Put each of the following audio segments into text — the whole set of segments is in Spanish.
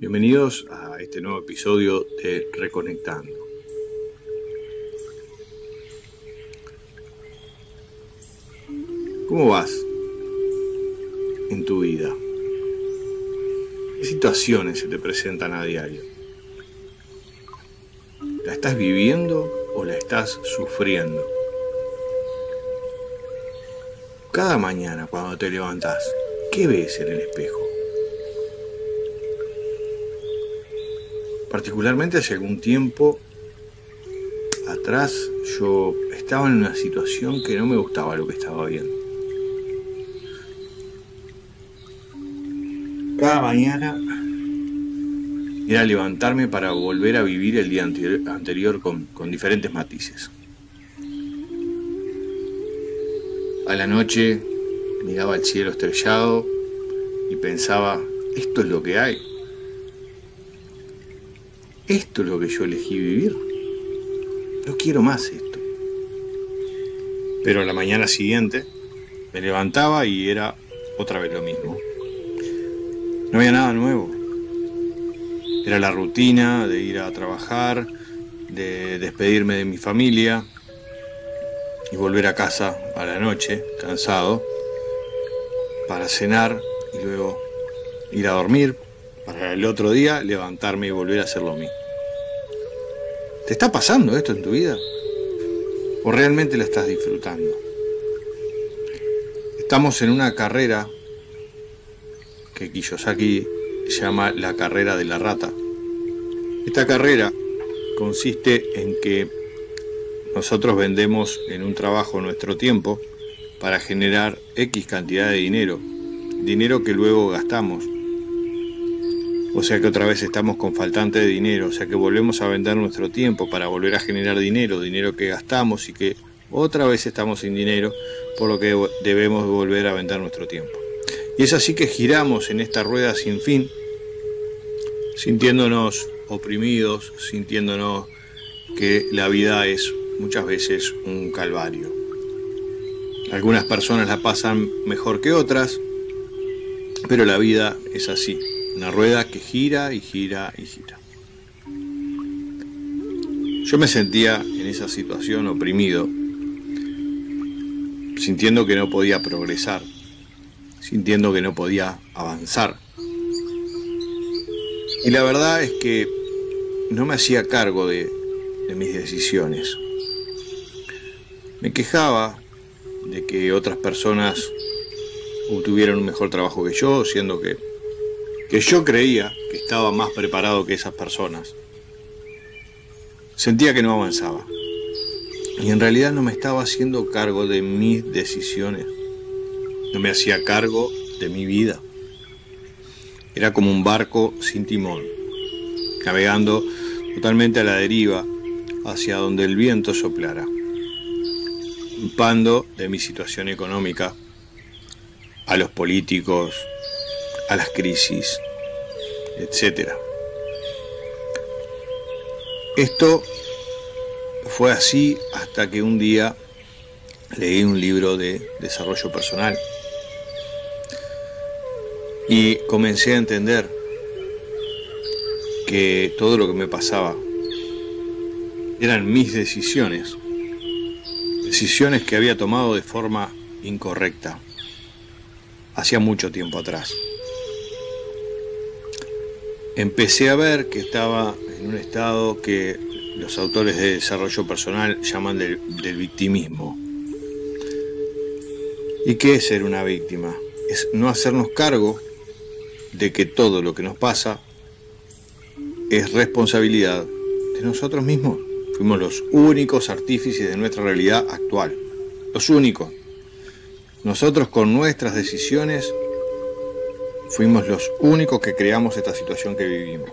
Bienvenidos a este nuevo episodio de Reconectando. ¿Cómo vas en tu vida? ¿Qué situaciones se te presentan a diario? ¿La estás viviendo o la estás sufriendo? Cada mañana cuando te levantas, ¿qué ves en el espejo? Particularmente hace algún tiempo atrás yo estaba en una situación que no me gustaba lo que estaba viendo. Cada mañana era levantarme para volver a vivir el día anterior, con, con diferentes matices. A la noche miraba el cielo estrellado y pensaba, esto es lo que hay esto es lo que yo elegí vivir. No quiero más esto. Pero a la mañana siguiente me levantaba y era otra vez lo mismo. No había nada nuevo. Era la rutina de ir a trabajar, de despedirme de mi familia y volver a casa a la noche, cansado, para cenar y luego ir a dormir, para el otro día levantarme y volver a hacer lo mismo. ¿Te está pasando esto en tu vida? ¿O realmente la estás disfrutando? Estamos en una carrera que Kiyosaki llama la carrera de la rata. Esta carrera consiste en que nosotros vendemos en un trabajo nuestro tiempo para generar X cantidad de dinero, dinero que luego gastamos o sea que otra vez estamos con faltante de dinero, o sea que volvemos a vender nuestro tiempo para volver a generar dinero, dinero que gastamos y que otra vez estamos sin dinero, por lo que debemos volver a vender nuestro tiempo. Y es así que giramos en esta rueda sin fin, sintiéndonos oprimidos, sintiéndonos que la vida es muchas veces un calvario. Algunas personas la pasan mejor que otras, pero la vida es así. Una rueda que gira y gira y gira. Yo me sentía en esa situación oprimido, sintiendo que no podía progresar, sintiendo que no podía avanzar. Y la verdad es que no me hacía cargo de, mis decisiones. Me quejaba de que otras personas tuvieran un mejor trabajo que yo, siendo que que yo creía que estaba más preparado que esas personas. Sentía que no avanzaba. Y en realidad no me estaba haciendo cargo de mis decisiones. No me hacía cargo de mi vida. Era como un barco sin timón, navegando totalmente a la deriva hacia donde el viento soplara, culpando de mi situación económica a los políticos, a las crisis, etc. Esto fue así hasta que un día leí un libro de desarrollo personal y comencé a entender que todo lo que me pasaba eran mis decisiones, decisiones que había tomado de forma incorrecta hacía mucho tiempo atrás empecé a ver que estaba en un estado que los autores de desarrollo personal llaman del, victimismo. ¿Y qué es ser una víctima? Es no hacernos cargo de que todo lo que nos pasa es responsabilidad de nosotros mismos. Fuimos los únicos artífices de nuestra realidad actual. Los únicos. Nosotros con nuestras decisiones fuimos los únicos que creamos esta situación que vivimos.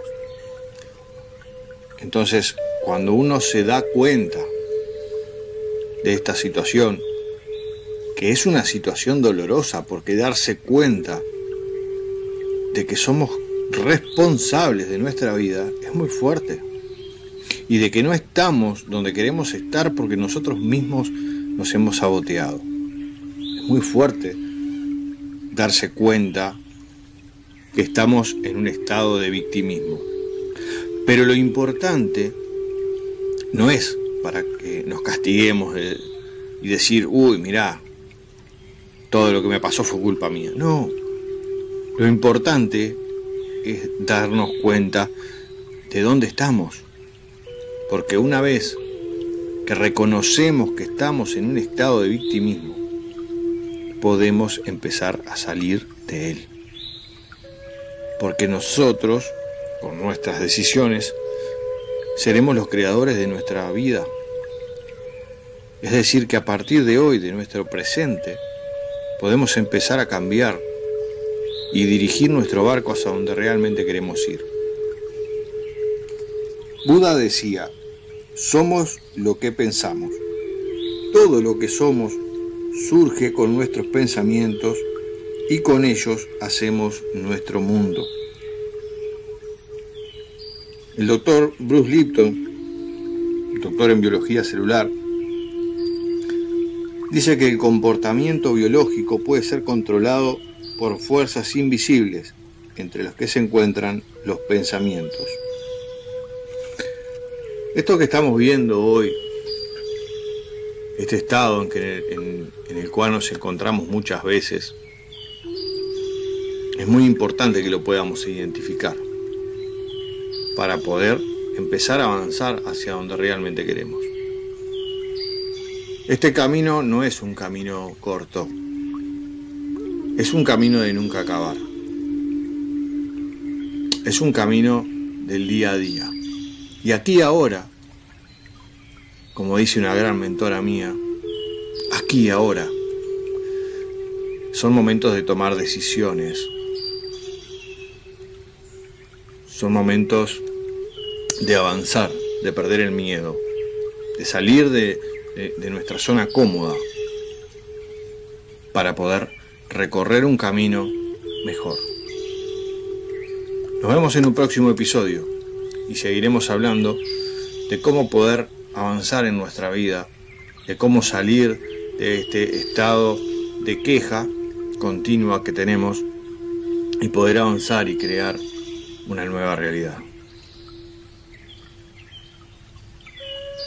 Entonces, cuando uno se da cuenta de esta situación, que es una situación dolorosa, porque darse cuenta de que somos responsables de nuestra vida es muy fuerte. Y de que no estamos donde queremos estar porque nosotros mismos nos hemos saboteado. Es muy fuerte darse cuenta que estamos en un estado de victimismo. Pero lo importante no es para que nos castiguemos y decir, uy, mirá, todo lo que me pasó fue culpa mía. No, lo importante es darnos cuenta de dónde estamos. Porque una vez que reconocemos que estamos en un estado de victimismo, podemos empezar a salir de él. Porque nosotros, con nuestras decisiones, seremos los creadores de nuestra vida. Es decir, que a partir de hoy, de nuestro presente, podemos empezar a cambiar y dirigir nuestro barco hacia donde realmente queremos ir. Buda decía, somos lo que pensamos. Todo lo que somos surge con nuestros pensamientos y con ellos hacemos nuestro mundo. El doctor Bruce Lipton, doctor en biología celular, dice que el comportamiento biológico puede ser controlado por fuerzas invisibles, entre las que se encuentran los pensamientos. Esto que estamos viendo hoy, este estado en, en el cual nos encontramos muchas veces, es muy importante que lo podamos identificar para poder empezar a avanzar hacia donde realmente queremos. Este camino no es un camino corto, es un camino de nunca acabar. Es un camino del día a día. Y aquí ahora, como dice una gran mentora mía, aquí ahora, son momentos de tomar decisiones. Son momentos de avanzar, de perder el miedo, de salir de, nuestra zona cómoda para poder recorrer un camino mejor. Nos vemos en un próximo episodio y seguiremos hablando de cómo poder avanzar en nuestra vida, de cómo salir de este estado de queja continua que tenemos y poder avanzar y crear una nueva realidad.